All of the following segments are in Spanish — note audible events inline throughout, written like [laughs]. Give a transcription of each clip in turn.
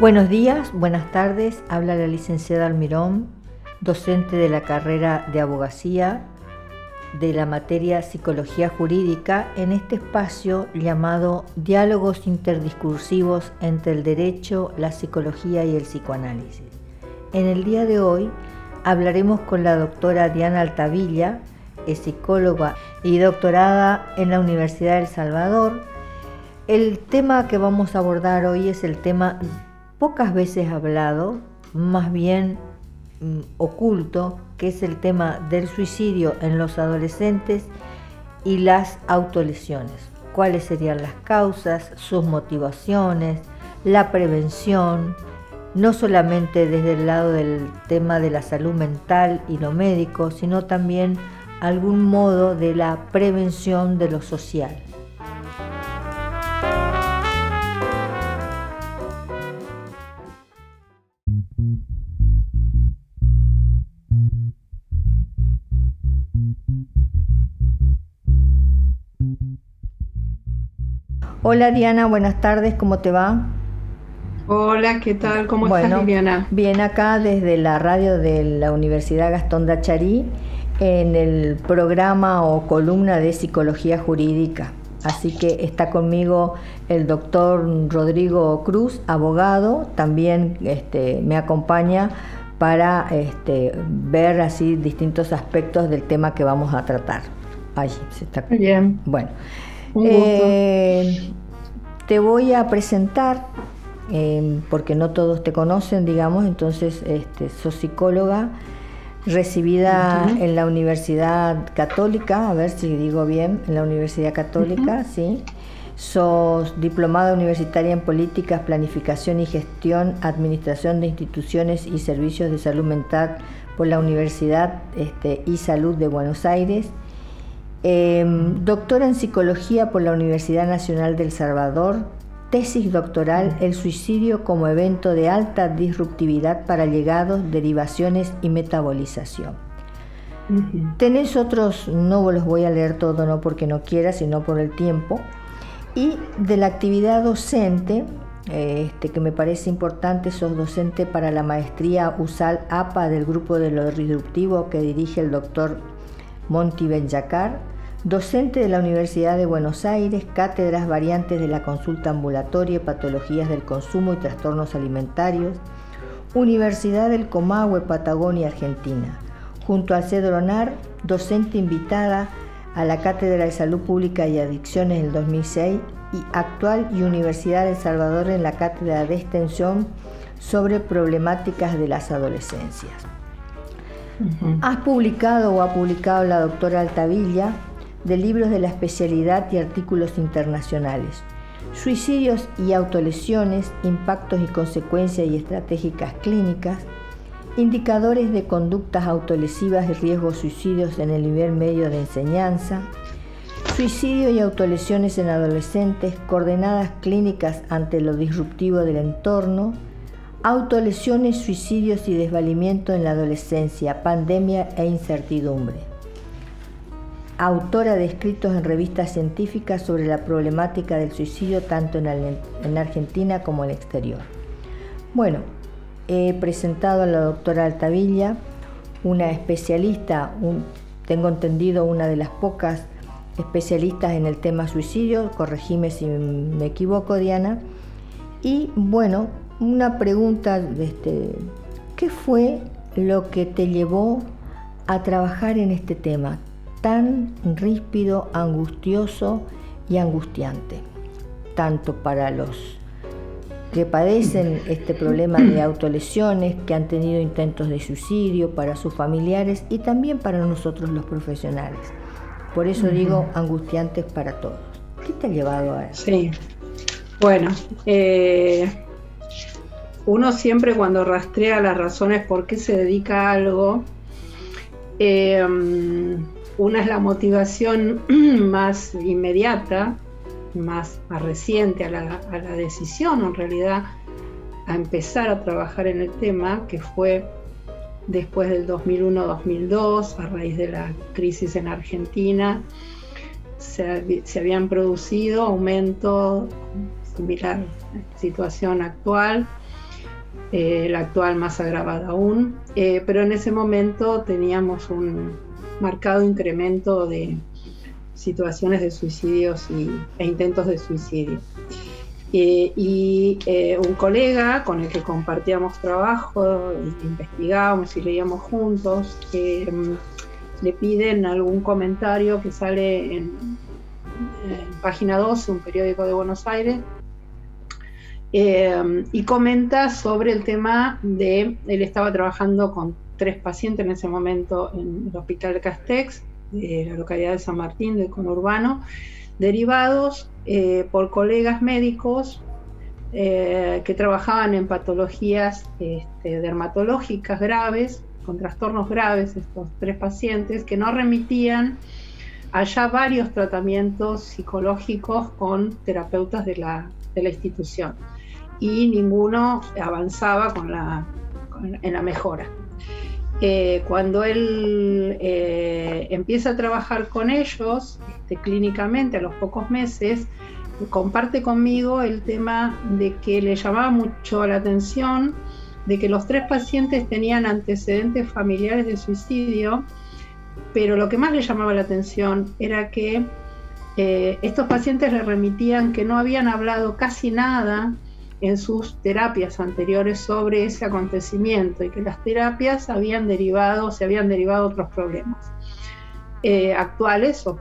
Buenos días, buenas tardes. Habla la licenciada Almirón, docente de la carrera de abogacía de la materia Psicología Jurídica en este espacio llamado Diálogos interdiscursivos entre el derecho, la psicología y el psicoanálisis. En el día de hoy hablaremos con la doctora Diana Altavilla, psicóloga y doctorada en la Universidad de El Salvador. El tema que vamos a abordar hoy es el tema pocas veces hablado, más bien mm, oculto, que es el tema del suicidio en los adolescentes y las autolesiones. ¿Cuáles serían las causas, sus motivaciones, la prevención? No solamente desde el lado del tema de la salud mental y lo médico, sino también algún modo de la prevención de lo social. Hola Diana, buenas tardes, ¿cómo te va? Hola, ¿qué tal? ¿Cómo estás, Diana? Bien, acá desde la radio de la Universidad Gastón de Acharí en el programa o columna de psicología jurídica. Así que está conmigo el doctor Rodrigo Cruz, abogado, también este, me acompaña para este, ver así distintos aspectos del tema que vamos a tratar. Ay, se está... Bien. Bueno. Eh, te voy a presentar, eh, porque no todos te conocen, digamos, entonces este, sos psicóloga recibida en la Universidad Católica, a ver si digo bien, en la Universidad Católica, sí. Sos diplomada universitaria en políticas, planificación y gestión, administración de instituciones y servicios de salud mental por la Universidad este, y Salud de Buenos Aires Em, doctora en psicología por la Universidad Nacional del Salvador, tesis doctoral El suicidio como evento de alta disruptividad para llegados, derivaciones y metabolización. Tenés otros, no los voy a leer todo, no porque no quiera, sino por el tiempo. Y de la actividad docente, este, que me parece importante, sos docente para la maestría USAL APA del grupo de lo disruptivo que dirige el doctor Monty Benjacar, docente de la Universidad de Buenos Aires, cátedras variantes de la consulta ambulatoria, patologías del consumo y trastornos alimentarios, Universidad del Comahue, Patagonia, Argentina. Junto a Cedronar, docente invitada a la Cátedra de Salud Pública y Adicciones en el 2006 y actual y Universidad de El Salvador en la Cátedra de Extensión sobre problemáticas de las adolescencias. Has publicado o ha publicado la doctora Altavilla de libros de la especialidad y artículos internacionales. Suicidios y autolesiones, impactos y consecuencias y estratégicas clínicas, indicadores de conductas autolesivas y riesgos suicidios en el nivel medio de enseñanza, suicidio y autolesiones en adolescentes, coordenadas clínicas ante lo disruptivo del entorno, Autolesiones, suicidios y desvalimiento en la adolescencia, pandemia e incertidumbre. Autora de escritos en revistas científicas sobre la problemática del suicidio tanto en, Argentina como en el exterior. Bueno, he presentado a la doctora Altavilla, una especialista, tengo entendido una de las pocas especialistas en el tema suicidio, corregime si me equivoco Diana, y bueno, una pregunta, este, ¿qué fue lo que te llevó a trabajar en este tema tan ríspido, angustioso y angustiante, tanto para los que padecen este problema de autolesiones, que han tenido intentos de suicidio, para sus familiares y también para nosotros los profesionales. Por eso digo angustiantes para todos. ¿Qué te ha llevado a eso? Sí, bueno, eh, uno siempre cuando rastrea las razones por qué se dedica a algo, eh, una es la motivación [clears throat] más inmediata, más, reciente a la, decisión, en realidad, a empezar a trabajar en el tema, que fue después del 2001-2002, a raíz de la crisis en Argentina, se, se habían producido aumentos similar situación actual eh, la actual más agravada aún, eh, pero en ese momento teníamos un marcado incremento de situaciones de suicidios e intentos de suicidio. Eh, y un colega con el que compartíamos trabajo, investigábamos y leíamos juntos, le piden algún comentario que sale en, en Página 12, un periódico de Buenos Aires, eh, y comenta sobre el tema de, él estaba trabajando con tres pacientes en ese momento en el hospital Castex, de la localidad de San Martín, del conurbano, derivados eh, por colegas médicos eh, que trabajaban en patologías este, dermatológicas graves, con trastornos graves, estos tres pacientes, que no remitían allá varios tratamientos psicológicos con terapeutas de la, de la institución y ninguno avanzaba con la, en la mejora. Eh, cuando él eh, empieza a trabajar con ellos este, clínicamente a los pocos meses, comparte conmigo el tema de que le llamaba mucho la atención de que los tres pacientes tenían antecedentes familiares de suicidio, pero lo que más le llamaba la atención era que eh, estos pacientes le remitían que no habían hablado casi nada en sus terapias anteriores sobre ese acontecimiento y que las terapias habían derivado, se habían derivado otros problemas eh, actuales o,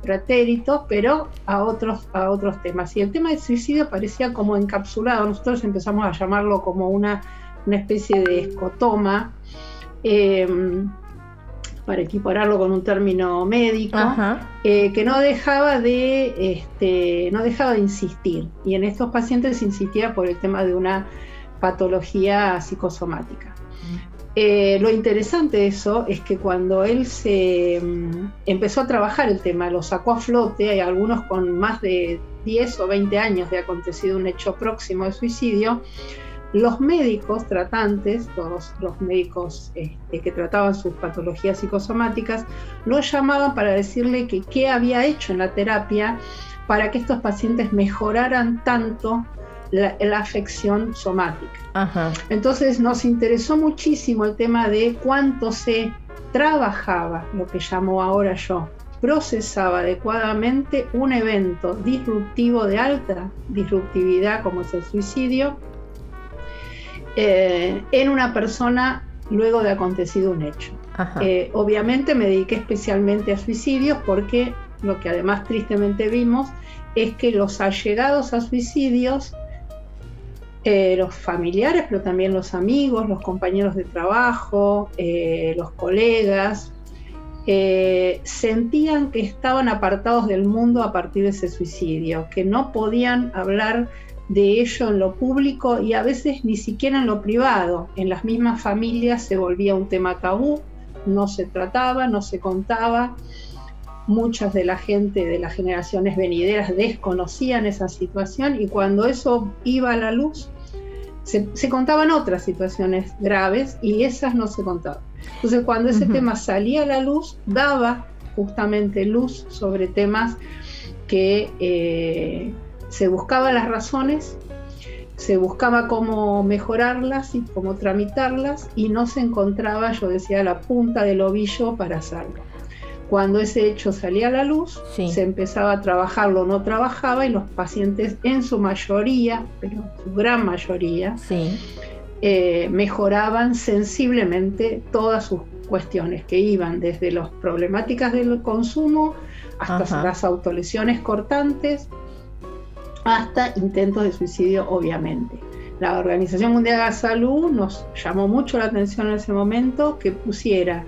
pretéritos, pero a otros, a otros temas. Y el tema del suicidio parecía como encapsulado, nosotros empezamos a llamarlo como una, una especie de escotoma. Eh, para equipararlo con un término médico, eh, que no dejaba de este, no dejaba de insistir. Y en estos pacientes insistía por el tema de una patología psicosomática. Eh, lo interesante de eso es que cuando él se mm, empezó a trabajar el tema, lo sacó a flote, hay algunos con más de 10 o 20 años de acontecido un hecho próximo de suicidio, los médicos tratantes, todos los médicos este, que trataban sus patologías psicosomáticas, lo llamaban para decirle que qué había hecho en la terapia para que estos pacientes mejoraran tanto la, afección somática. Entonces nos interesó muchísimo el tema de cuánto se trabajaba, lo que llamo ahora yo, procesaba adecuadamente un evento disruptivo de alta disruptividad como es el suicidio eh, en una persona luego de acontecido un hecho. Eh, obviamente me dediqué especialmente a suicidios porque lo que además tristemente vimos es que los allegados a suicidios, eh, los familiares, pero también los amigos, los compañeros de trabajo, los colegas, sentían que estaban apartados del mundo a partir de ese suicidio, que no podían hablar de ello en lo público y a veces ni siquiera en lo privado. En las mismas familias se volvía un tema tabú, no se trataba, no se contaba. Muchas de la gente de las generaciones venideras desconocían esa situación y cuando eso iba a la luz, se, contaban otras situaciones graves y esas no se contaban. Entonces cuando ese tema salía a la luz, daba justamente luz sobre temas que... Eh, se buscaba las razones, se buscaba cómo mejorarlas y cómo tramitarlas y no se encontraba, yo decía, la punta del ovillo para hacerlo. Cuando ese hecho salía a la luz, se empezaba a trabajarlo, no trabajaba y los pacientes en su mayoría, pero su gran mayoría, eh, mejoraban sensiblemente todas sus cuestiones que iban desde las problemáticas del consumo hasta las autolesiones cortantes, hasta intentos de suicidio, obviamente. La Organización Mundial de la Salud nos llamó mucho la atención en ese momento que pusiera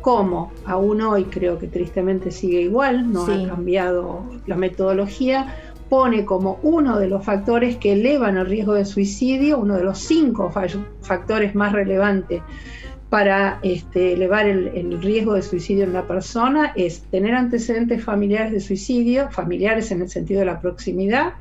como aún hoy creo que tristemente sigue igual, no ha cambiado la metodología, pone como uno de los factores que elevan el riesgo de suicidio, uno de los cinco factores más relevantes para este, elevar el, riesgo de suicidio en la persona es tener antecedentes familiares de suicidio, familiares en el sentido de la proximidad,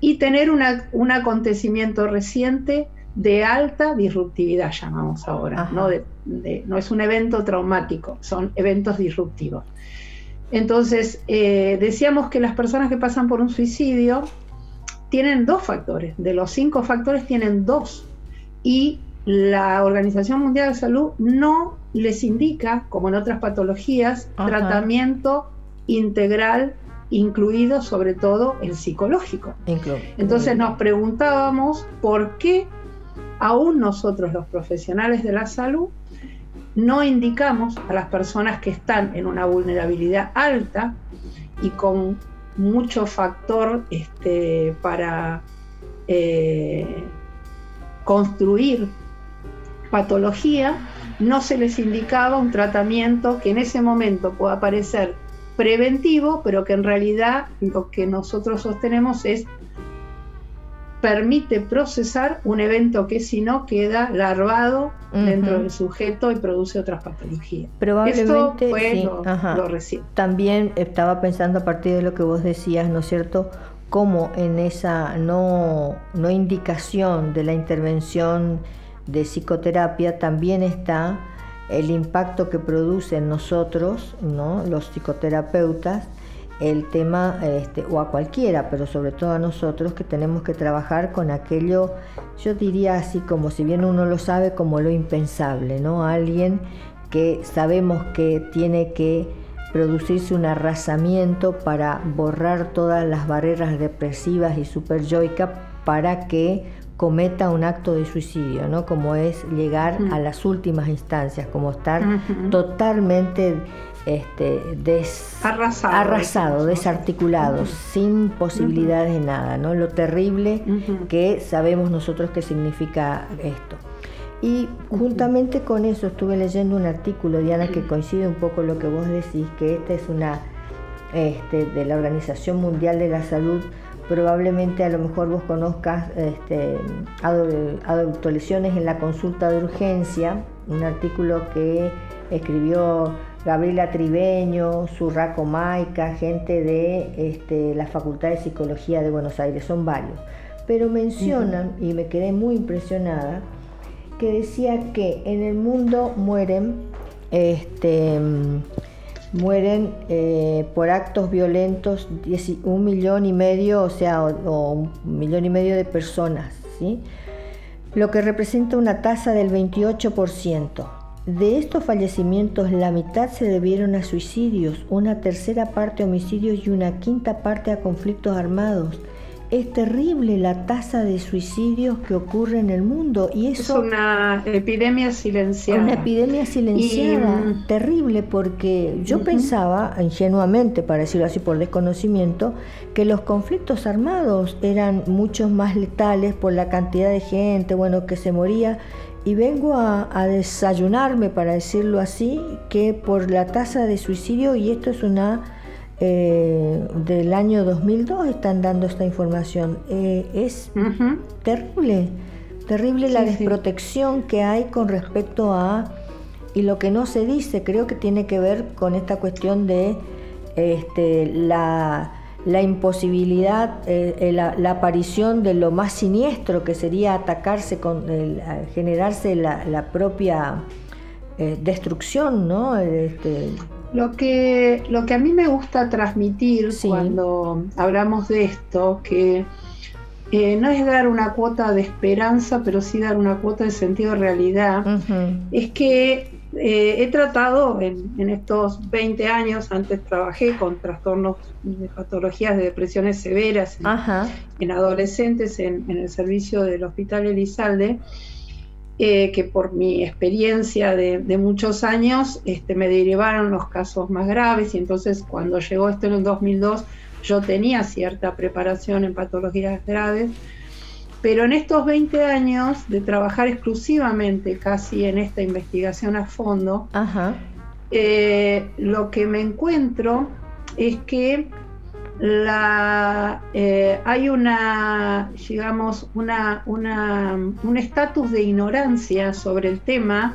y tener un acontecimiento reciente de alta disruptividad, llamamos ahora, ¿no? no es un evento traumático, son eventos disruptivos. Entonces, eh, decíamos que las personas que pasan por un suicidio tienen dos factores, de los cinco factores tienen dos y la Organización Mundial de Salud no les indica, como en otras patologías, tratamiento integral incluido sobre todo el psicológico. Entonces nos preguntábamos por qué aún nosotros los profesionales de la salud no indicamos a las personas que están en una vulnerabilidad alta y con mucho factor este, para eh, construir patología, no se les indicaba un tratamiento que en ese momento pueda parecer preventivo, pero que en realidad lo que nosotros sostenemos es permite procesar un evento que si no queda larvado dentro del sujeto y produce otras patologías. Probablemente Esto lo, También estaba pensando a partir de lo que vos decías, ¿no es cierto? Cómo en esa no, no indicación de la intervención de psicoterapia también está el impacto que produce en nosotros, ¿no? los psicoterapeutas, el tema, este, o a cualquiera, pero sobre todo a nosotros que tenemos que trabajar con aquello, yo diría así como si bien uno lo sabe, como lo impensable, ¿no? Alguien que sabemos que tiene que producirse un arrasamiento para borrar todas las barreras depresivas y superyoicas para que cometa un acto de suicidio, ¿no? Como es llegar a las últimas instancias, como estar totalmente este, arrasado, desarticulado, sin posibilidades de nada, ¿no? Lo terrible que sabemos nosotros que significa esto. Y juntamente con eso estuve leyendo un artículo, Diana, que coincide un poco lo que vos decís, que esta es una este, de la Organización Mundial de la Salud probablemente a lo mejor vos conozcas este, en la consulta de urgencia, un artículo que escribió Gabriela Tribeño, Surraco Maica, gente de este, la Facultad de Psicología de Buenos Aires, son varios. Pero mencionan, y me quedé muy impresionada, que decía que en el mundo mueren este, mueren eh, por actos violentos un millón y medio, o sea, un millón y medio de personas, ¿sí? lo que representa una tasa del 28%. De estos fallecimientos, la mitad se debieron a suicidios, una tercera parte a homicidios y una quinta parte a conflictos armados. Es terrible la tasa de suicidios que ocurre en el mundo y eso es una epidemia silenciada. Una epidemia silenciada, mm, terrible porque yo pensaba ingenuamente, para decirlo así por desconocimiento, que los conflictos armados eran muchos más letales por la cantidad de gente, bueno, que se moría y vengo a, a desayunarme, para decirlo así, que por la tasa de suicidio y esto es una eh, del año 2002 están dando esta información. Eh, es terrible, terrible la desprotección que hay con respecto a, y lo que no se dice, creo que tiene que ver con esta cuestión de este, la, imposibilidad, eh, la, aparición de lo más siniestro que sería atacarse, con generarse la, propia destrucción, ¿no? Este, lo que, lo que a mí me gusta transmitir cuando hablamos de esto, que eh, no es dar una cuota de esperanza, pero sí dar una cuota de sentido de realidad, es que eh, he tratado en, estos 20 años, antes trabajé con trastornos de patologías de depresiones severas en, adolescentes en, en, el servicio del Hospital Elizalde, eh, que por mi experiencia de, muchos años este, me derivaron los casos más graves y entonces cuando llegó esto en el 2002 yo tenía cierta preparación en patologías graves, pero en estos 20 años de trabajar exclusivamente casi en esta investigación a fondo, eh, lo que me encuentro es que la, eh, hay una, digamos, una, un estatus de ignorancia sobre el tema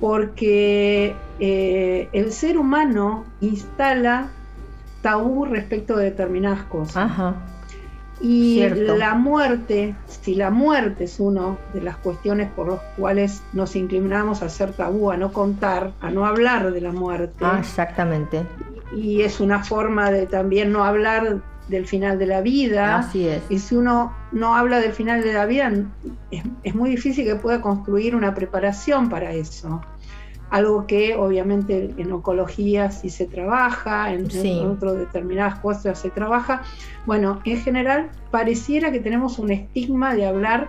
porque eh, el ser humano instala tabú respecto de determinadas cosas. Y la muerte, si la muerte es una de las cuestiones por las cuales nos inclinamos a hacer tabú, a no contar, a no hablar de la muerte. Ah, exactamente y es una forma de también no hablar del final de la vida. Así es. Y si uno no habla del final de la vida, es, muy difícil que pueda construir una preparación para eso. Algo que obviamente en oncología sí se trabaja, en, otras determinadas cosas se trabaja. Bueno, en general pareciera que tenemos un estigma de hablar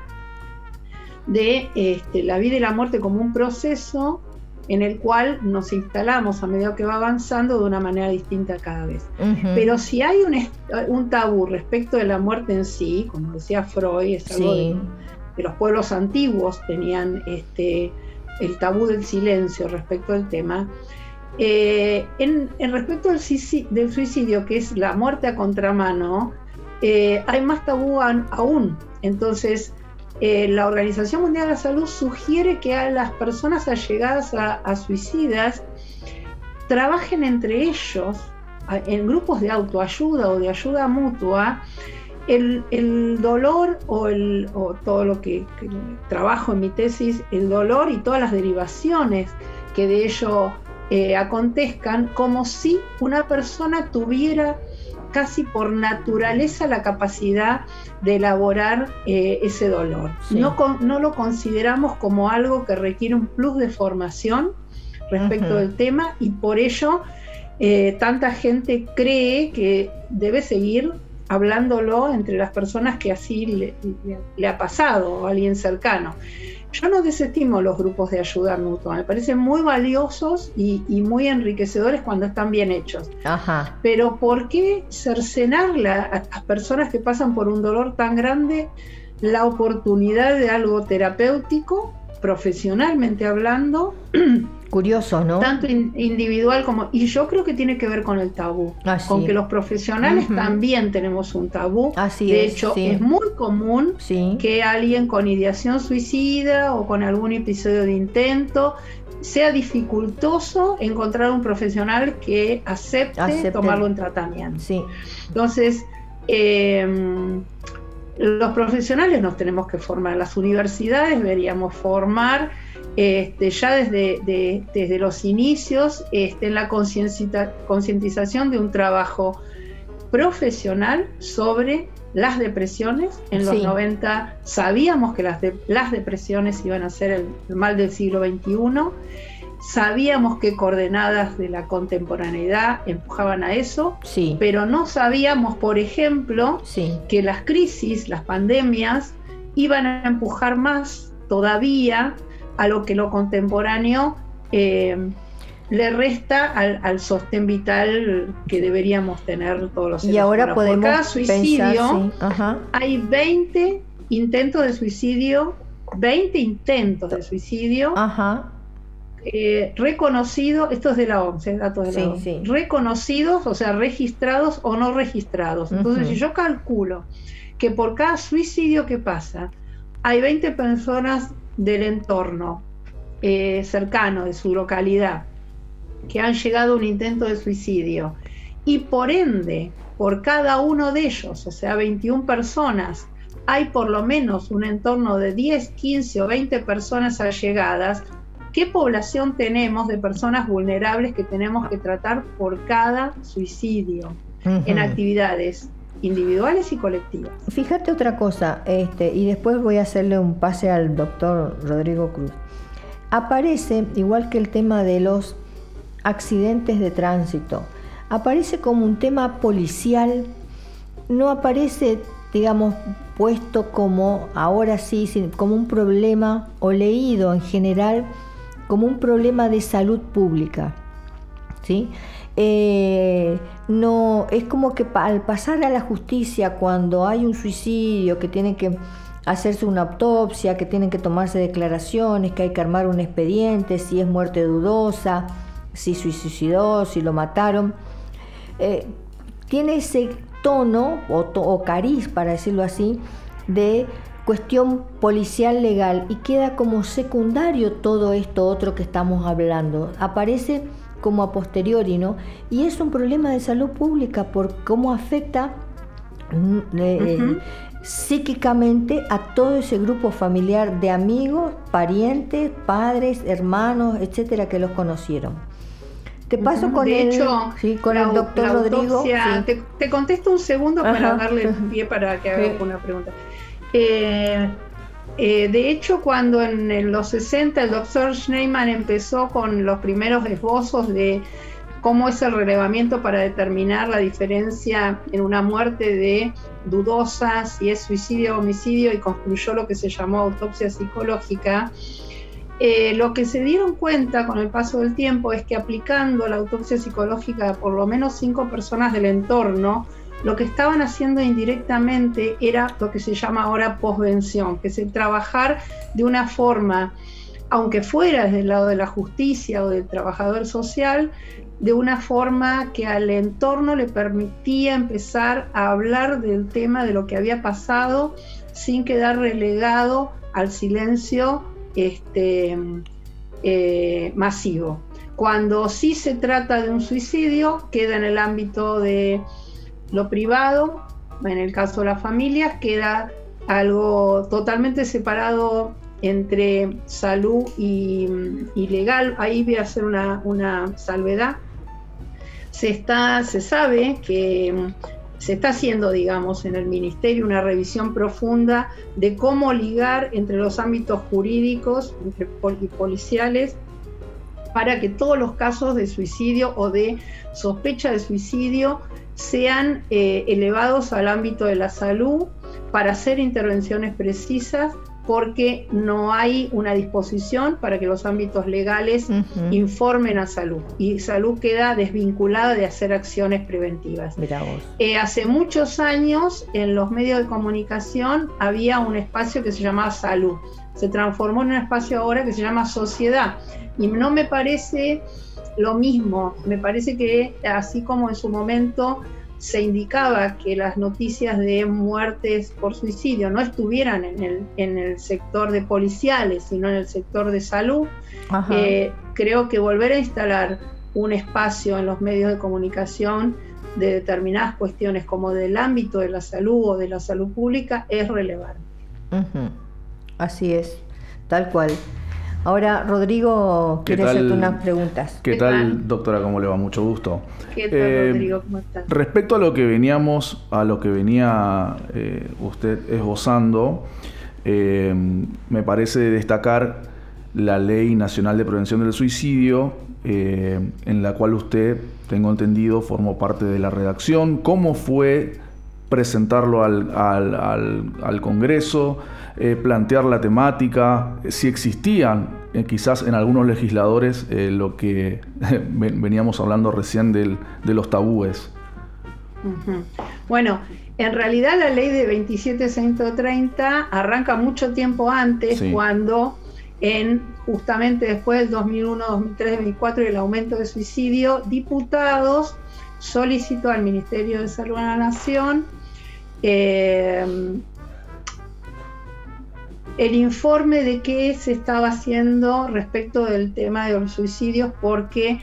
de este, la vida y la muerte como un proceso en el cual nos instalamos a medida que va avanzando de una manera distinta cada vez. Pero si hay un, tabú respecto de la muerte en sí, como decía Freud, es algo de, los pueblos antiguos tenían este, el tabú del silencio respecto al tema. Eh, en, respecto del suicidio, que es la muerte a contramano, eh, hay más tabú aún. Entonces, eh, la Organización Mundial de la Salud sugiere que a las personas allegadas a, suicidas trabajen entre ellos en grupos de autoayuda o de ayuda mutua. El, dolor o, todo lo que, trabajo en mi tesis, el dolor y todas las derivaciones que de ello eh, acontezcan, como si una persona tuviera casi por naturaleza la capacidad de elaborar eh, ese dolor. No, no, lo consideramos como algo que requiere un plus de formación respecto del tema y por ello eh, tanta gente cree que debe seguir hablándolo entre las personas que así le, le ha pasado o alguien cercano. Yo no desestimo los grupos de ayuda mutua, me parecen muy valiosos y, muy enriquecedores cuando están bien hechos. Pero ¿por qué cercenarle a las personas que pasan por un dolor tan grande la oportunidad de algo terapéutico, profesionalmente hablando? [clears throat] Curioso, ¿no? Tanto individual como... Y yo creo que tiene que ver con el tabú. Con que los profesionales también tenemos un tabú. Así de hecho, es muy común que alguien con ideación suicida o con algún episodio de intento sea dificultoso encontrar un profesional que acepte, tomarlo en tratamiento. Sí. Entonces, em, los profesionales nos tenemos que formar. Las universidades deberíamos formar este, ya desde, desde, los inicios este, en la concientización de un trabajo profesional sobre las depresiones. En los 90 sabíamos que las, las depresiones iban a ser el, mal del siglo XXI. Sabíamos que coordenadas de la contemporaneidad empujaban a eso, sí. pero no sabíamos, por ejemplo, que las crisis, las pandemias, iban a empujar más todavía a lo que lo contemporáneo eh, le resta al, sostén vital que deberíamos tener todos los seres Y ahora podemos Por cada suicidio hay 20 intentos de suicidio, 20 intentos de suicidio eh, reconocidos, esto es de la OMS, datos de la OMS, reconocidos, o sea, registrados o no registrados. Entonces, si yo calculo que por cada suicidio que pasa, hay 20 personas del entorno eh, cercano, de su localidad, que han llegado a un intento de suicidio y por ende, por cada uno de ellos, o sea, 21 personas, hay por lo menos un entorno de 10, 15 o 20 personas allegadas, ¿qué población tenemos de personas vulnerables que tenemos que tratar por cada suicidio en actividades individuales y colectivas. Fíjate otra cosa, este, y después voy a hacerle un pase al doctor Rodrigo Cruz. Aparece, igual que el tema de los accidentes de tránsito, aparece como un tema policial, no aparece, digamos, puesto como, ahora sí, como un problema, o leído en general, como un problema de salud pública. ¿sí? Eh, no, es como que al pasar a la justicia cuando hay un suicidio, que tiene que hacerse una autopsia, que tienen que tomarse declaraciones, que hay que armar un expediente, si es muerte dudosa, si suicidó, si lo mataron, eh, tiene ese tono o, o cariz, para decirlo así, de cuestión policial legal y queda como secundario todo esto otro que estamos hablando. Aparece como a posteriori, ¿no? Y es un problema de salud pública por cómo afecta mm, eh, psíquicamente a todo ese grupo familiar de amigos, parientes, padres, hermanos, etcétera, que los conocieron. Te paso con, de el, hecho, sí, con el doctor Rodrigo. Te, contesto un segundo para darle el [laughs] pie para que haga una pregunta. Eh, eh, de hecho, cuando en los 60 el doctor Schneiman empezó con los primeros esbozos de cómo es el relevamiento para determinar la diferencia en una muerte de dudosa, si es suicidio o homicidio, y concluyó lo que se llamó autopsia psicológica, eh, lo que se dieron cuenta con el paso del tiempo es que aplicando la autopsia psicológica a por lo menos cinco personas del entorno, lo que estaban haciendo indirectamente era lo que se llama ahora posvención, que es el trabajar de una forma, aunque fuera desde el lado de la justicia o del trabajador social, de una forma que al entorno le permitía empezar a hablar del tema de lo que había pasado sin quedar relegado al silencio este, eh, masivo. Cuando sí se trata de un suicidio, queda en el ámbito de lo privado, en el caso de las familias, queda algo totalmente separado entre salud y, legal. Ahí voy a hacer una, una salvedad. Se, está, se sabe que se está haciendo, digamos, en el Ministerio una revisión profunda de cómo ligar entre los ámbitos jurídicos y policiales para que todos los casos de suicidio o de sospecha de suicidio sean eh, elevados al ámbito de la salud para hacer intervenciones precisas porque no hay una disposición para que los ámbitos legales informen a salud. Y salud queda desvinculada de hacer acciones preventivas. Eh, hace muchos años en los medios de comunicación había un espacio que se llamaba salud, se transformó en un espacio ahora que se llama sociedad. Y no me parece lo mismo, me parece que así como en su momento se indicaba que las noticias de muertes por suicidio no estuvieran en el, en el sector de policiales, sino en el sector de salud, eh, creo que volver a instalar un espacio en los medios de comunicación de determinadas cuestiones como del ámbito de la salud o de la salud pública es relevante. Así es, tal cual. Ahora, Rodrigo, quiere hacerte unas preguntas. ¿Qué, tal, doctora? ¿Cómo le va? Mucho gusto. ¿Qué tal, eh, Rodrigo? ¿Cómo estás? Respecto a lo que veníamos, a lo que venía eh, usted esbozando, eh, me parece destacar la Ley Nacional de Prevención del Suicidio, en la cual usted, tengo entendido, formó parte de la redacción. ¿Cómo fue presentarlo al, al Congreso? Eh, plantear la temática, si existían eh, quizás en algunos legisladores eh, lo que [laughs] veníamos hablando recién de los tabúes. Bueno, en realidad la ley de 27130 arranca mucho tiempo antes, cuando en justamente después del 2001, 2003, 2004 y el aumento de suicidio, diputados solicitó al Ministerio de Salud de la Nación el informe de qué se estaba haciendo respecto del tema de los suicidios porque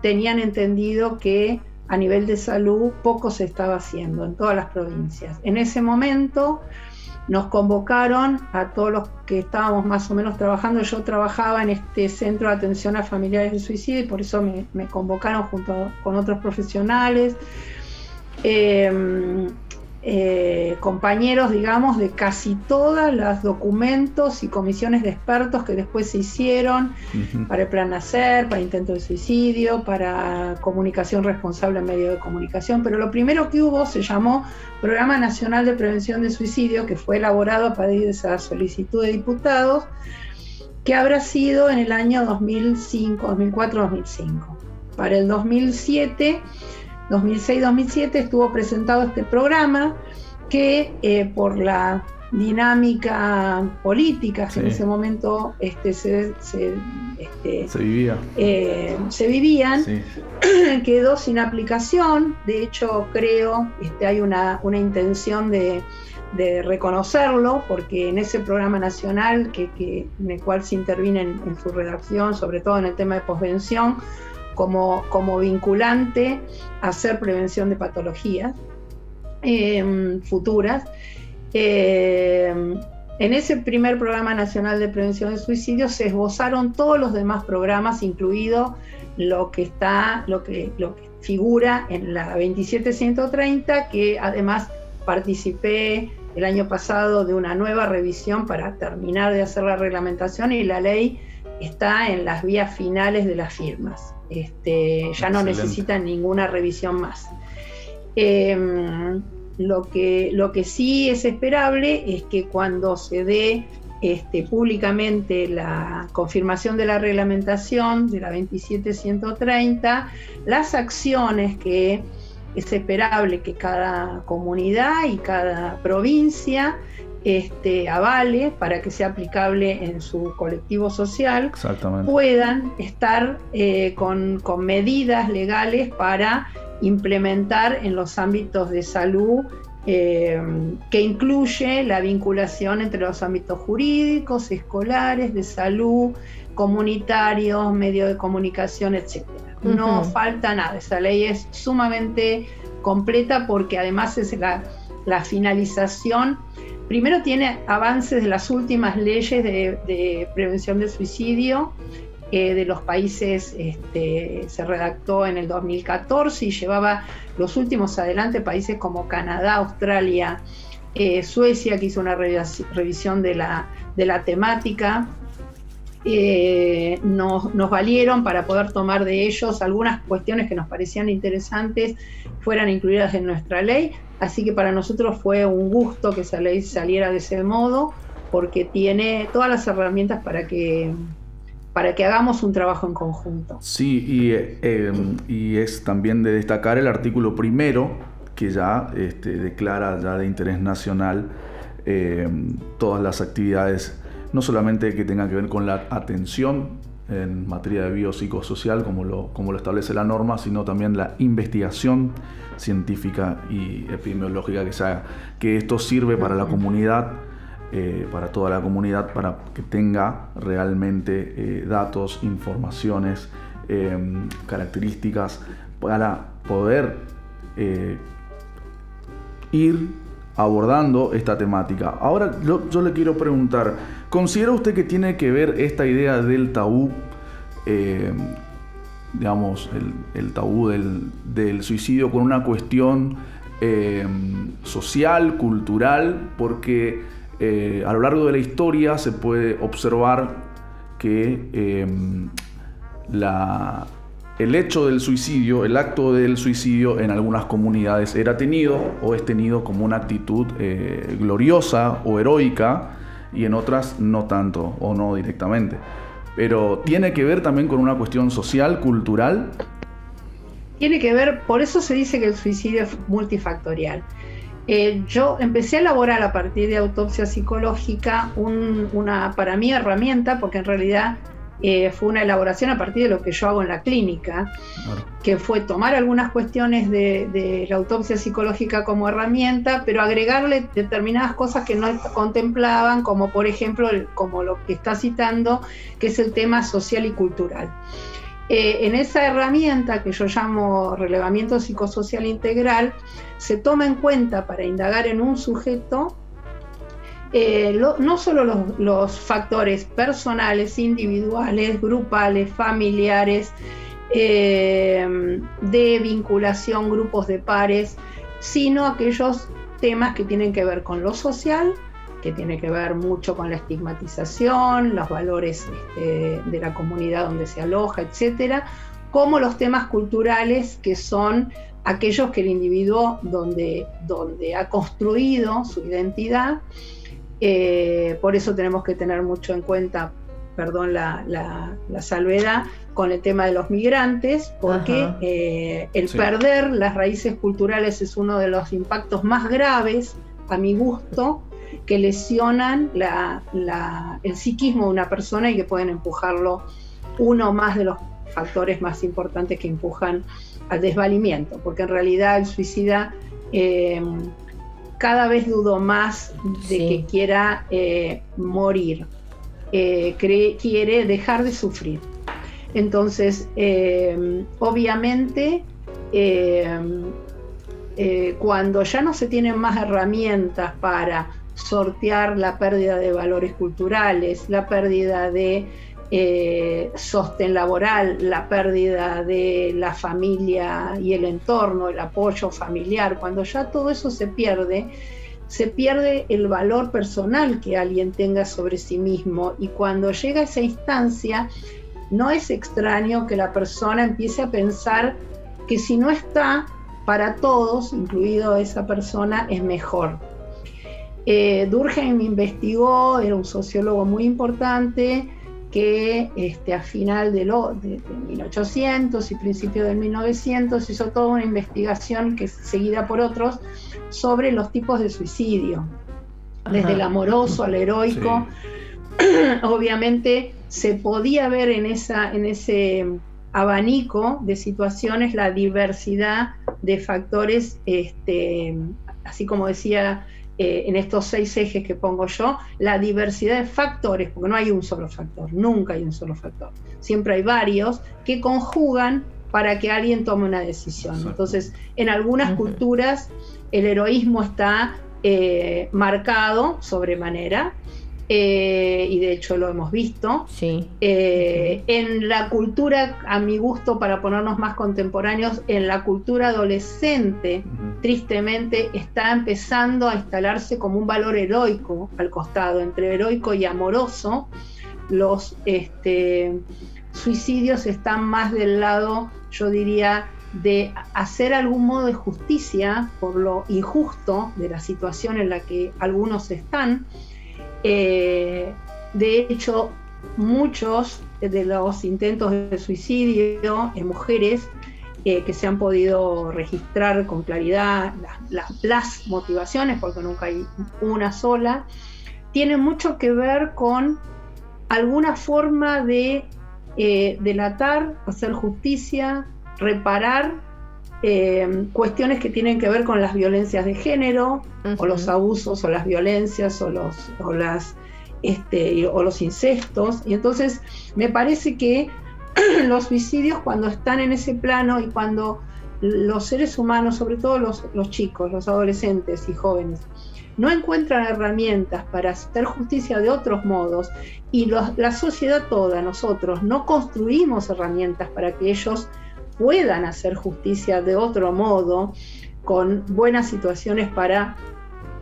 tenían entendido que a nivel de salud poco se estaba haciendo en todas las provincias. En ese momento nos convocaron a todos los que estábamos más o menos trabajando. Yo trabajaba en este centro de atención a familiares de suicidio y por eso me, convocaron junto con otros profesionales. Eh, eh, compañeros, digamos, de casi todos los documentos y comisiones de expertos que después se hicieron para el plan Nacer, para intento de suicidio, para comunicación responsable en medio de comunicación. Pero lo primero que hubo se llamó Programa Nacional de Prevención de Suicidio, que fue elaborado a partir de esa solicitud de diputados, que habrá sido en el año 2005, 2004, 2005. Para el 2007 2006-2007 estuvo presentado este programa que eh, por la dinámica política que en ese momento este, se, este, vivía. Eh, se vivían, [clears throat] quedó sin aplicación. De hecho, creo este, hay una, una intención de, reconocerlo, porque en ese programa nacional que, en el cual se interviene en, en, su redacción, sobre todo en el tema de posvención, como, vinculante a hacer prevención de patologías em, futuras. Em, en ese primer programa nacional de prevención de suicidios se esbozaron todos los demás programas, incluido lo que está, lo que, lo que figura en la 27130, que además participé el año pasado de una nueva revisión para terminar de hacer la reglamentación y la ley está en las vías finales de las firmas. Este, ya no necesitan ninguna revisión más. Em, lo, que, lo que sí es esperable es que cuando se dé este, públicamente la confirmación de la reglamentación de la 27130, las acciones que es esperable que cada comunidad y cada provincia este, avale para que sea aplicable en su colectivo social, puedan estar eh, con, medidas legales para implementar en los ámbitos de salud eh, que incluye la vinculación entre los ámbitos jurídicos, escolares, de salud, comunitarios, medios de comunicación, etc. No falta nada, esa ley es sumamente completa porque además es la, finalización. Primero tiene avances de las últimas leyes de, prevención del suicidio eh, de los países, este, se redactó en el 2014 y llevaba los últimos adelante países como Canadá, Australia, eh, Suecia, que hizo una revisión de la, de la temática eh, nos, valieron para poder tomar de ellos algunas cuestiones que nos parecían interesantes fueran incluidas en nuestra ley. Así que para nosotros fue un gusto que esa ley saliera de ese modo, porque tiene todas las herramientas para que para que hagamos un trabajo en conjunto. Sí, y, eh, y es también de destacar el artículo primero, que ya este, declara ya de interés nacional eh, todas las actividades no solamente que tenga que ver con la atención en materia de biopsicosocial, como lo, como lo establece la norma, sino también la investigación científica y epidemiológica que se haga. Que esto sirve para la comunidad, eh, para toda la comunidad, para que tenga realmente eh, datos, informaciones, em, características, para poder eh, ir abordando esta temática. Ahora yo le quiero preguntar, ¿Considera usted que tiene que ver esta idea del tabú, eh, digamos, el, tabú del, suicidio con una cuestión eh, social, cultural? Porque eh, a lo largo de la historia se puede observar que el hecho del suicidio, el acto del suicidio en algunas comunidades era tenido o es tenido como una actitud gloriosa o heroica y en otras no tanto o no directamente. Pero tiene que ver también con una cuestión social, cultural. Tiene que ver, por eso se dice que el suicidio es multifactorial. Eh, yo empecé a elaborar a partir de autopsia psicológica una, para mí, herramienta, porque en realidad eh, fue una elaboración a partir de lo que yo hago en la clínica, que fue tomar algunas cuestiones de, la autopsia psicológica como herramienta, pero agregarle determinadas cosas que no contemplaban, como por ejemplo, como lo que está citando, que es el tema social y cultural. Eh, en esa herramienta que yo llamo relevamiento psicosocial integral, se toma en cuenta para indagar en un sujeto eh, no solo los, factores personales, individuales, grupales, familiares, eh, de vinculación, grupos de pares, sino aquellos temas que tienen que ver con lo social, que tiene que ver mucho con la estigmatización, los valores este, de la comunidad donde se aloja, etcétera, como los temas culturales que son aquellos que el individuo donde, donde ha construido su identidad eh, por eso tenemos que tener mucho en cuenta, perdón la, salvedad, con el tema de los migrantes, porque eh, el perder las raíces culturales es uno de los impactos más graves, a mi gusto, que lesionan el psiquismo de una persona y que pueden empujarlo uno más de los factores más importantes que empujan al desvalimiento, porque en realidad el suicida eh, cada vez dudo más de que quiera eh, morir, eh, quiere dejar de sufrir. Entonces, eh, obviamente, cuando ya no se tienen más herramientas para sortear la pérdida de valores culturales, la pérdida de eh, sostén laboral, la pérdida de la familia y el entorno, el apoyo familiar, cuando ya todo eso se pierde, se pierde el valor personal que alguien tenga sobre sí mismo y cuando llega esa instancia, no es extraño que la persona empiece a pensar que si no está para todos, incluido esa persona, es mejor. Eh, Durkheim investigó, era un sociólogo muy importante, que este, a final de, lo, de, 1800 y principio del 1900 hizo toda una investigación que seguida por otros sobre los tipos de suicidio, desde el amoroso al heroico. [clears throat] Obviamente se podía ver en, esa, en ese abanico de situaciones la diversidad de factores, este, así como decía eh, en estos seis ejes que pongo yo, la diversidad de factores, porque no hay un solo factor, nunca hay un solo factor, siempre hay varios que conjugan para que alguien tome una decisión. Entonces, en algunas culturas el heroísmo está eh, marcado sobremanera, eh, y de hecho lo hemos visto. Sí. Eh, en la cultura, a mi gusto, para ponernos más contemporáneos, en la cultura adolescente, tristemente, está empezando a instalarse como un valor heroico al costado, entre heroico y amoroso. Los este, suicidios están más del lado, yo diría, de hacer algún modo de justicia por lo injusto de la situación en la que algunos están eh, de hecho, muchos de los intentos de suicidio en mujeres eh, que se han podido registrar con claridad, las, motivaciones, porque nunca hay una sola, tienen mucho que ver con alguna forma de eh, delatar, hacer justicia, reparar cuestiones que tienen que ver con las violencias de género, o los abusos, o las violencias, o, los, o, las, este, o los incestos. Y entonces me parece que [clears throat] los suicidios cuando están en ese plano y cuando los seres humanos, sobre todo los, los chicos, los adolescentes y jóvenes, no encuentran herramientas para hacer justicia de otros modos y la sociedad toda, nosotros, no construimos herramientas para que ellos puedan hacer justicia de otro modo, con buenas situaciones para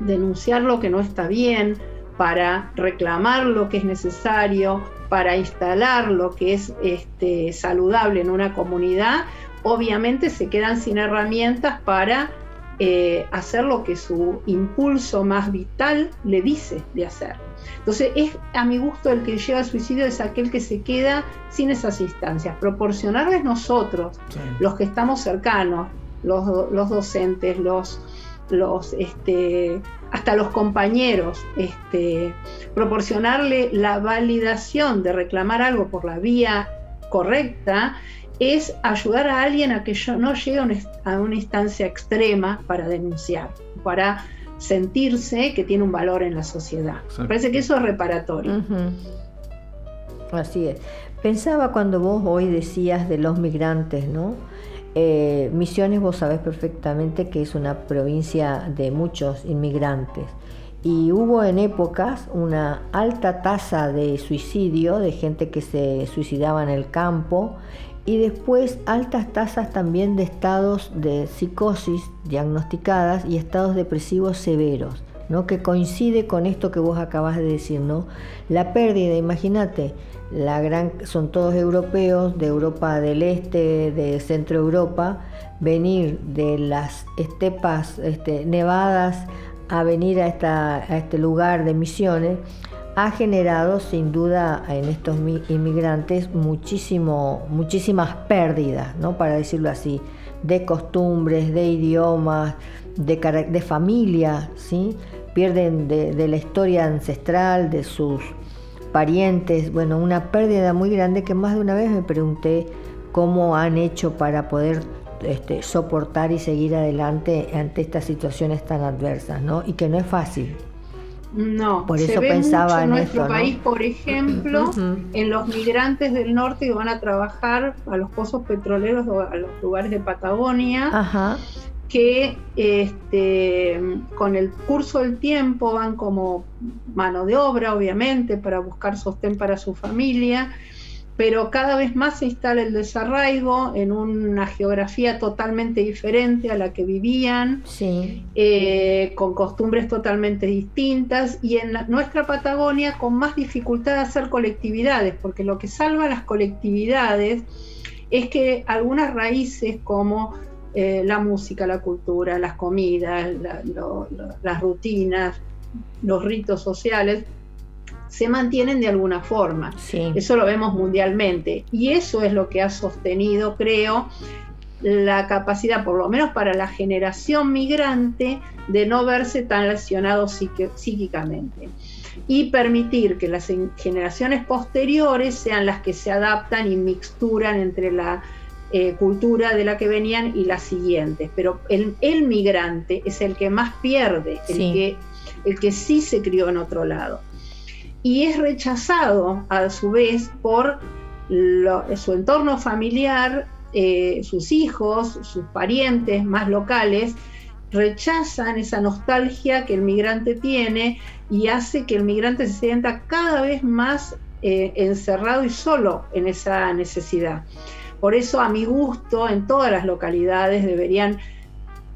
denunciar lo que no está bien, para reclamar lo que es necesario, para instalar lo que es este, saludable en una comunidad, obviamente se quedan sin herramientas para eh, hacer lo que su impulso más vital le dice de hacer. Entonces, es a mi gusto el que llega al suicidio es aquel que se queda sin esas instancias. Proporcionarles nosotros, los que estamos cercanos, los, los docentes, los, los este, hasta los compañeros, este, proporcionarle la validación de reclamar algo por la vía correcta, es ayudar a alguien a que no llegue a una instancia extrema para denunciar, para sentirse que tiene un valor en la sociedad. Parece que eso es reparatorio. Así es. Pensaba cuando vos hoy decías de los migrantes, ¿no? Eh, Misiones, vos sabés perfectamente que es una provincia de muchos inmigrantes y hubo en épocas una alta tasa de suicidio, de gente que se suicidaba en el campo y después altas tasas también de estados de psicosis diagnosticadas y estados depresivos severos, ¿no? que coincide con esto que vos acabas de decir, ¿no? La pérdida, imagínate, la gran, son todos europeos, de Europa del Este, de Centro Europa, venir de las estepas este, nevadas a venir a, esta, a este lugar de misiones, ha generado sin duda en estos inmigrantes muchísimo, muchísimas pérdidas, ¿no? para decirlo así, de costumbres, de idiomas, de, familia, ¿sí? pierden de la historia ancestral, de sus parientes, bueno, una pérdida muy grande que más de una vez me pregunté cómo han hecho para poder este, soportar y seguir adelante ante estas situaciones tan adversas, ¿no? Y que no es fácil. No, por eso pensaba en nuestro país, por ejemplo, en los migrantes del norte que van a trabajar a los pozos petroleros o a los lugares de Patagonia. Ajá que este, con el curso del tiempo van como mano de obra, obviamente, para buscar sostén para su familia, pero cada vez más se instala el desarraigo en una geografía totalmente diferente a la que vivían, eh, con costumbres totalmente distintas y en nuestra Patagonia con más dificultad de hacer colectividades, porque lo que salva las colectividades es que algunas raíces como eh, la música, la cultura, las comidas, las rutinas, los ritos sociales, se mantienen de alguna forma. Eso lo vemos mundialmente. Y eso es lo que ha sostenido, creo, la capacidad, por lo menos para la generación migrante, de no verse tan lesionado psíquicamente. Y permitir que las generaciones posteriores sean las que se adaptan y mixturan entre la eh, cultura de la que venían y las siguientes. Pero el, migrante es el que más pierde, el, que, el que sí se crió en otro lado y es rechazado a su vez por su entorno familiar, eh, sus hijos, sus parientes más locales, rechazan esa nostalgia que el migrante tiene y hace que el migrante se sienta cada vez más eh, encerrado y solo en esa necesidad. Por eso, a mi gusto, en todas las localidades deberían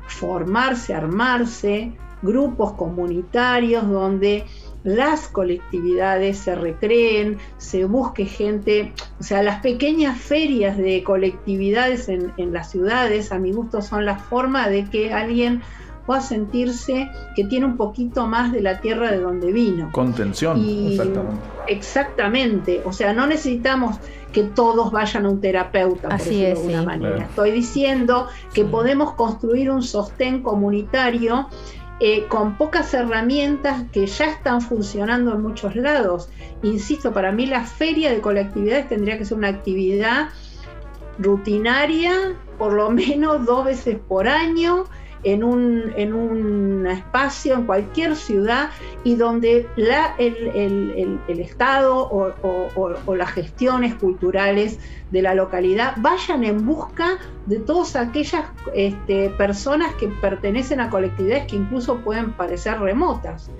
formarse, armarse grupos comunitarios donde las colectividades se recreen, se busque gente, o sea, las pequeñas ferias de colectividades en, las ciudades, a mi gusto, son la forma de que alguien pueda sentirse que tiene un poquito más de la tierra de donde vino. Contención, exactamente. Exactamente, o sea, no necesitamos que todos vayan a un terapeuta, por Así de alguna manera. Estoy diciendo que podemos construir un sostén comunitario eh, con pocas herramientas que ya están funcionando en muchos lados. Insisto, para mí la feria de colectividades tendría que ser una actividad rutinaria, por lo menos dos veces por año, en un, en un espacio, en cualquier ciudad, y donde la, el, Estado o, las gestiones culturales de la localidad vayan en busca de todas aquellas este, personas que pertenecen a colectividades que incluso pueden parecer remotas.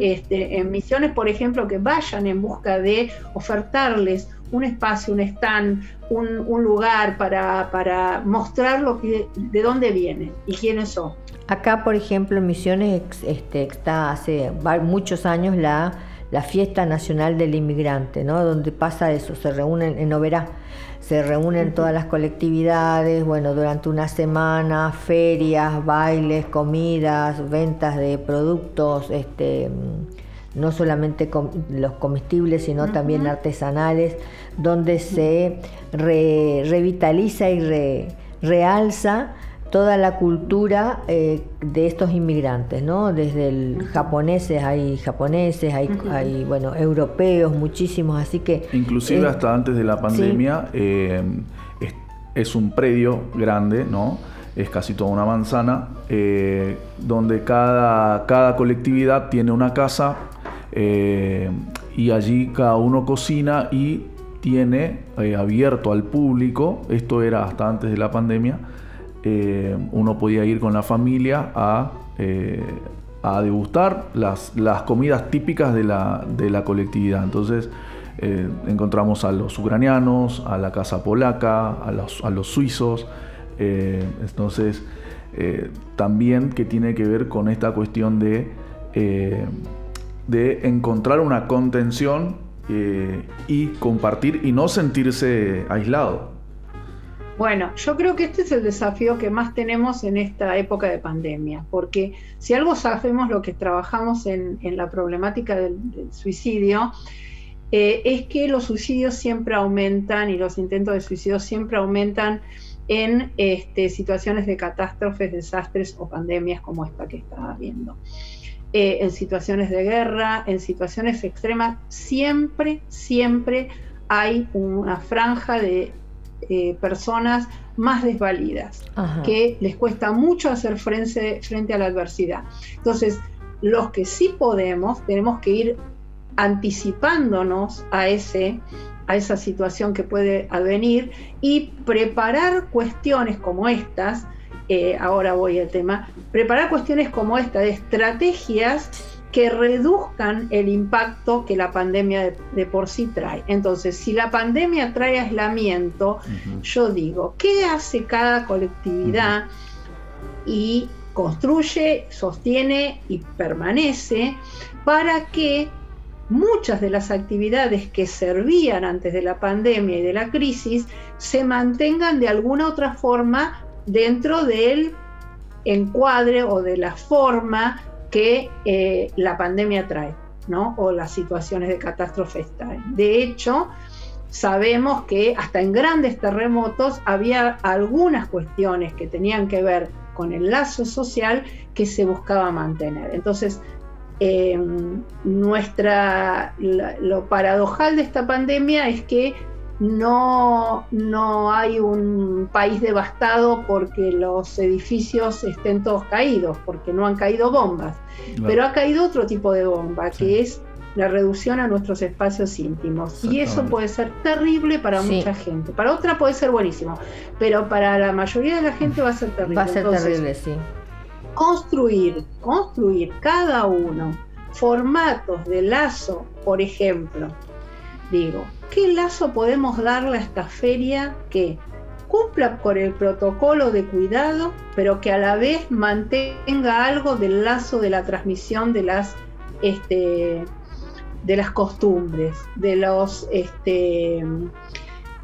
este, en misiones, por ejemplo, que vayan en busca de ofertarles un espacio, un stand, un, lugar para, mostrar lo que, de dónde vienen y quiénes son. Acá, por ejemplo, en Misiones este, está hace muchos años la, la Fiesta Nacional del Inmigrante, ¿no? donde pasa eso, se reúnen en Oberá, se reúnen todas las colectividades, bueno, durante una semana, ferias, bailes, comidas, ventas de productos, este, no solamente los comestibles, sino también artesanales, donde se revitaliza y realza toda la cultura eh, de estos inmigrantes, ¿no? Desde el japoneses, hay japoneses, hay, bueno, europeos, muchísimos, así que... Inclusive eh, hasta antes de la pandemia eh, es, un predio grande, ¿no? Es casi toda una manzana, donde cada, cada colectividad tiene una casa eh, y allí cada uno cocina y tiene eh, abierto al público, esto era hasta antes de la pandemia, eh, uno podía ir con la familia a, a degustar las, las, comidas típicas de la, de la colectividad. Entonces encontramos a los ucranianos, a la casa polaca, a los, a los suizos, entonces también que tiene que ver con esta cuestión de de encontrar una contención eh, y compartir y no sentirse aislado. Bueno, yo creo que este es el desafío que más tenemos en esta época de pandemia, porque si algo sabemos lo que trabajamos en, la problemática del, suicidio, eh, es que los suicidios siempre aumentan y los intentos de suicidio siempre aumentan en este, situaciones de catástrofes, desastres o pandemias como esta que está viendo. Eh, en situaciones de guerra, en situaciones extremas, siempre, siempre hay una franja de eh, personas más desvalidas, que les cuesta mucho hacer frente, frente a la adversidad. Entonces, los que sí podemos, tenemos que ir anticipándonos a, ese, a esa situación que puede advenir y preparar cuestiones como estas eh, ahora voy al tema, preparar cuestiones como esta, de estrategias que reduzcan el impacto que la pandemia de, por sí trae. Entonces, si la pandemia trae aislamiento, yo digo, ¿qué hace cada colectividad? Y construye, sostiene y permanece para que muchas de las actividades que servían antes de la pandemia y de la crisis se mantengan de alguna otra forma dentro del encuadre o de la forma que eh, la pandemia trae, ¿no? O las situaciones de catástrofe traen. De hecho, sabemos que hasta en grandes terremotos había algunas cuestiones que tenían que ver con el lazo social que se buscaba mantener. Entonces, em, nuestra, lo paradojal de esta pandemia es que no, no hay un país devastado porque los edificios estén todos caídos, porque no han caído bombas, pero ha caído otro tipo de bomba, que es la reducción a nuestros espacios íntimos. Y eso puede ser terrible para mucha gente. Para otra puede ser buenísimo, pero para la mayoría de la gente va a ser terrible. Va a ser terrible, sí. Construir, construir cada uno formatos de lazo, por ejemplo, digo, ¿qué lazo podemos darle a esta feria que cumpla con el protocolo de cuidado, pero que a la vez mantenga algo del lazo de la transmisión de las, este, de las costumbres, de los, este,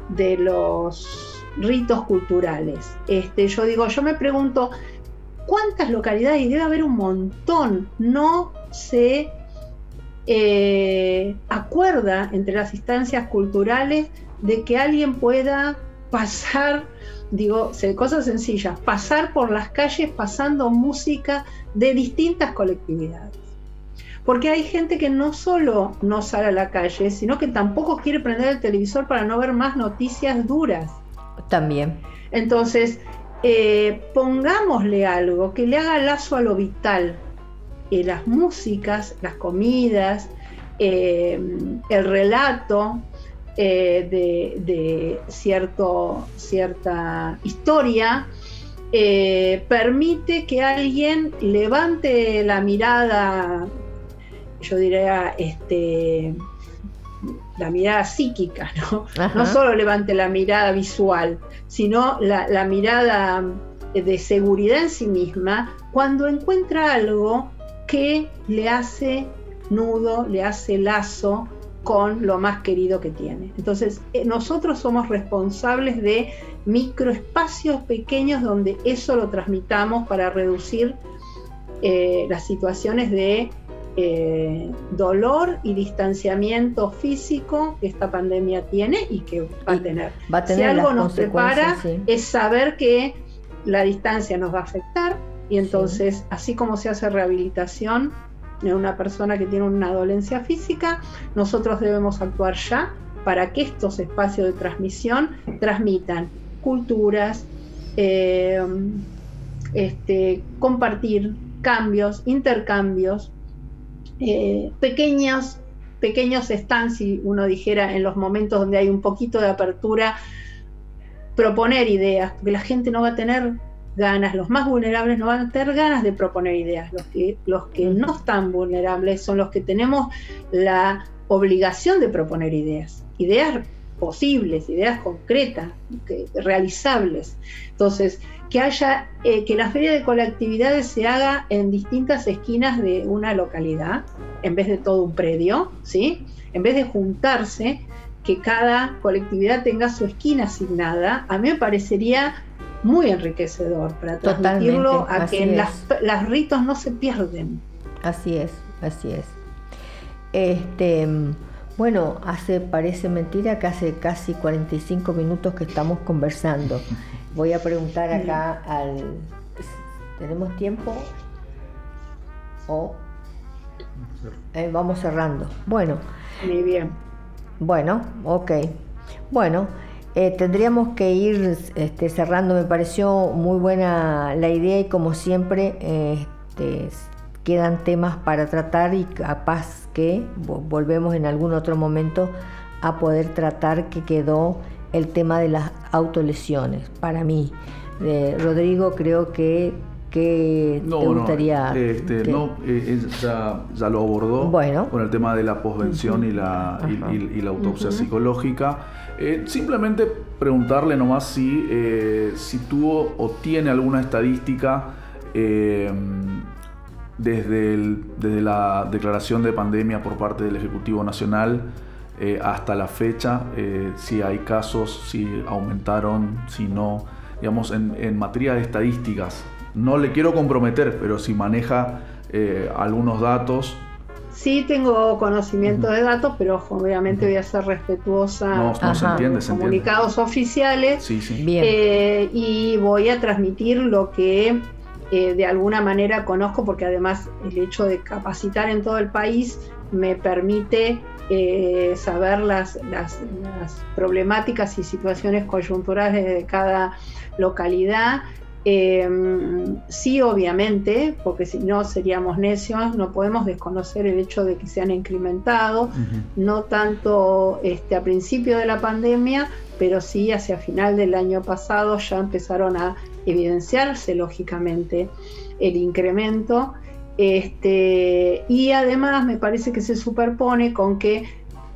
de los ritos culturales? Este, yo digo, yo me pregunto, ¿cuántas localidades? Y debe haber un montón, no se eh, acuerda entre las instancias culturales de que alguien pueda pasar, digo, cosas sencillas, pasar por las calles pasando música de distintas colectividades. Porque hay gente que no solo no sale a la calle, sino que tampoco quiere prender el televisor para no ver más noticias duras. También. Entonces, eh, pongámosle algo que le haga lazo a lo vital, las músicas, las comidas, eh, el relato eh, de, cierto, cierta historia, eh, permite que alguien levante la mirada, yo diría, este, la mirada psíquica, ¿no? No solo levante la mirada visual, sino la mirada de seguridad en sí misma cuando encuentra algo que le hace nudo, le hace lazo con lo más querido que tiene. Entonces, eh, nosotros somos responsables de microespacios pequeños donde eso lo transmitamos para reducir eh, las situaciones de eh, dolor y distanciamiento físico que esta pandemia tiene y que va a tener. si algo nos prepara es saber que la distancia nos va a afectar, y entonces, así como se hace rehabilitación en una persona que tiene una dolencia física, nosotros debemos actuar ya para que estos espacios de transmisión transmitan culturas, eh, este, compartir cambios, intercambios, eh, pequeños, pequeños stands, si uno dijera, en los momentos donde hay un poquito de apertura, proponer ideas, porque la gente no va a tener ganas, los más vulnerables no van a tener ganas de proponer ideas. Los que, los que no están vulnerables son los que tenemos la obligación de proponer ideas. Ideas posibles, ideas concretas, realizables. Entonces, que haya, eh, que la feria de colectividades se haga en distintas esquinas de una localidad, en vez de todo un predio, ¿sí? En vez de juntarse, que cada colectividad tenga su esquina asignada, a mí me parecería muy enriquecedor para transmitirlo a que las, las, ritos no se pierden. Así es, así es. Este, bueno, hace, parece mentira que hace casi 45 minutos que estamos conversando. Voy a preguntar acá al... ¿Tenemos tiempo? O eh, vamos cerrando. Bueno. Muy bien. Bueno, ok. Bueno, eh, tendríamos que ir este, cerrando, me pareció muy buena la idea y como siempre este, quedan temas para tratar y capaz que volvemos en algún otro momento a poder tratar que quedó el tema de las autolesiones. Para mí, eh, Rodrigo creo que, ¿Qué te gustaría? Este, no, eh, ya, lo abordó bueno. con el tema de la posvención y, la, y, la autopsia psicológica. Eh, simplemente preguntarle nomás si, eh, si tuvo o tiene alguna estadística desde, desde la declaración de pandemia por parte del Ejecutivo Nacional hasta la fecha, si hay casos, si aumentaron, si no, digamos, en, en materia de estadísticas no le quiero comprometer, pero si maneja eh, algunos datos. Sí, tengo conocimiento de datos, pero obviamente voy a ser respetuosa. No, no se entiende, se comunicados oficiales. Sí, sí. Bien. Eh, y voy a transmitir lo que eh, de alguna manera conozco, porque además el hecho de capacitar en todo el país me permite saber las, las, problemáticas y situaciones coyunturales de cada localidad Em, sí, obviamente, porque si no seríamos necios, no podemos desconocer el hecho de que se han incrementado, no tanto este, a principio de la pandemia, pero sí hacia final del año pasado ya empezaron a evidenciarse lógicamente el incremento. Este, y además me parece que se superpone con que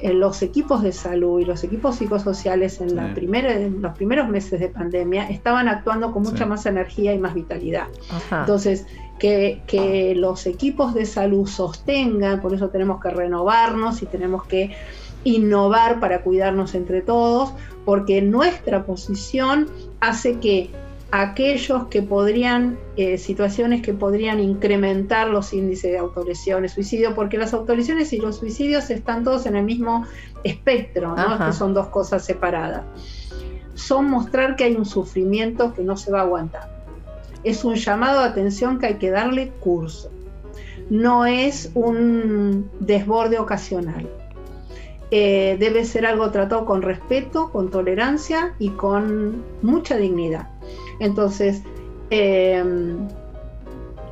los equipos de salud y los equipos psicosociales en, la primera, en los primeros meses de pandemia estaban actuando con mucha más energía y más vitalidad. Entonces, que, que, los equipos de salud sostengan, por eso tenemos que renovarnos y tenemos que innovar para cuidarnos entre todos, porque nuestra posición hace que aquellos que podrían, eh, situaciones que podrían incrementar los índices de autolesiones, suicidio, porque las autolesiones y los suicidios están todos en el mismo espectro, ¿no? que son dos cosas separadas. Son mostrar que hay un sufrimiento que no se va a aguantar. Es un llamado de atención que hay que darle curso. No es un desborde ocasional. Eh, debe ser algo tratado con respeto, con tolerancia y con mucha dignidad. Entonces, eh,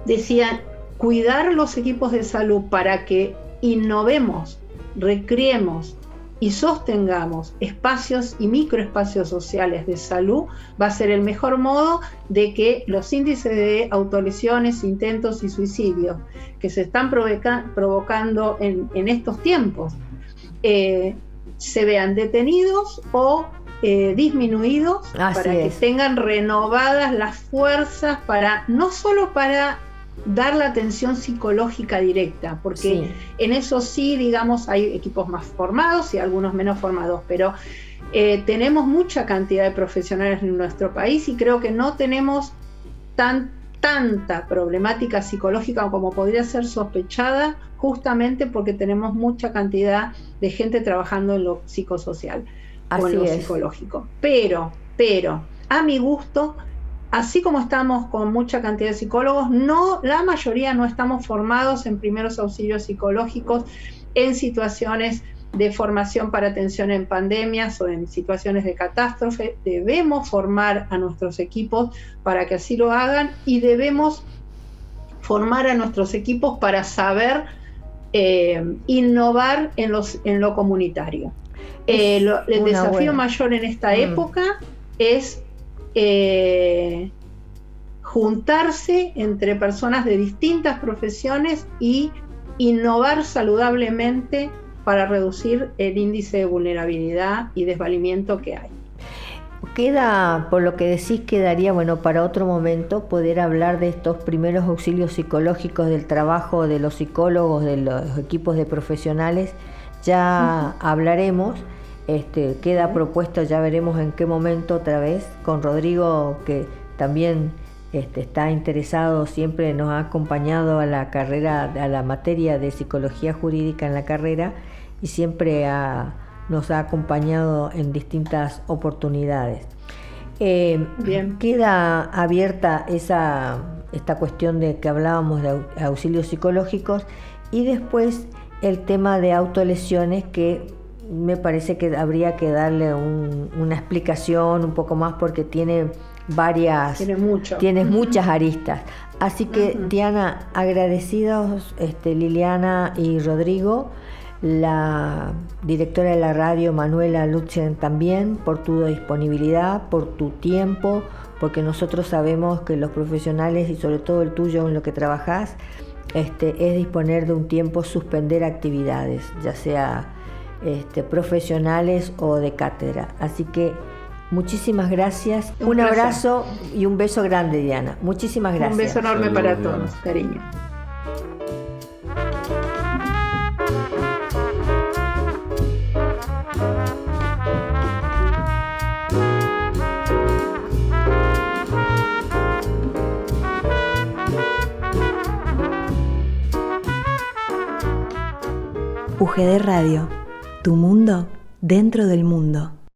decían, cuidar los equipos de salud para que innovemos, recreemos y sostengamos espacios y microespacios sociales de salud va a ser el mejor modo de que los índices de autolesiones, intentos y suicidios que se están provocando en, estos tiempos eh, se vean detenidos o eh, disminuidos para que tengan renovadas las fuerzas para no solo para dar la atención psicológica directa, porque en eso sí, digamos, hay equipos más formados y algunos menos formados, pero eh, tenemos mucha cantidad de profesionales en nuestro país y creo que no tenemos tan, tanta problemática psicológica como podría ser sospechada, justamente porque tenemos mucha cantidad de gente trabajando en lo psicosocial o lo psicológico. Pero, pero, a mi gusto, así como estamos con mucha cantidad de psicólogos, no, la mayoría no estamos formados en primeros auxilios psicológicos en situaciones de formación para atención en pandemias o en situaciones de catástrofe. Debemos formar a nuestros equipos para que así lo hagan y debemos formar a nuestros equipos para saber eh, innovar en, los, en lo comunitario. Eh, el desafío mayor en esta mm. época es eh, juntarse entre personas de distintas profesiones y innovar saludablemente para reducir el índice de vulnerabilidad y desvalimiento que hay. Queda, por lo que decís, quedaría, bueno, para otro momento poder hablar de estos primeros auxilios psicológicos del trabajo de los psicólogos, de los equipos de profesionales, ya hablaremos. Este, queda propuesto, ya veremos en qué momento otra vez, con Rodrigo, que también este, está interesado, siempre nos ha acompañado a la carrera, a la materia de psicología jurídica en la carrera y siempre nos ha acompañado en distintas oportunidades. Eh, Bien. Queda abierta esa, esta cuestión de que hablábamos de auxilios psicológicos y después el tema de autolesiones que me parece que habría que darle una explicación un poco más porque tiene varias tiene, mucho. tiene muchas aristas. Así que Diana agradecidos este, Liliana y Rodrigo la directora de la radio Manuela Lutzen también por tu disponibilidad por tu tiempo porque nosotros sabemos que los profesionales y sobre todo el tuyo en lo que trabajás, este, es disponer de un tiempo, suspender actividades, ya sea este, profesionales o de cátedra. Así que muchísimas gracias. Un, abrazo y un beso grande, Diana. Muchísimas gracias. Un beso enorme para todos, cariño. UGD Radio, tu mundo dentro del mundo.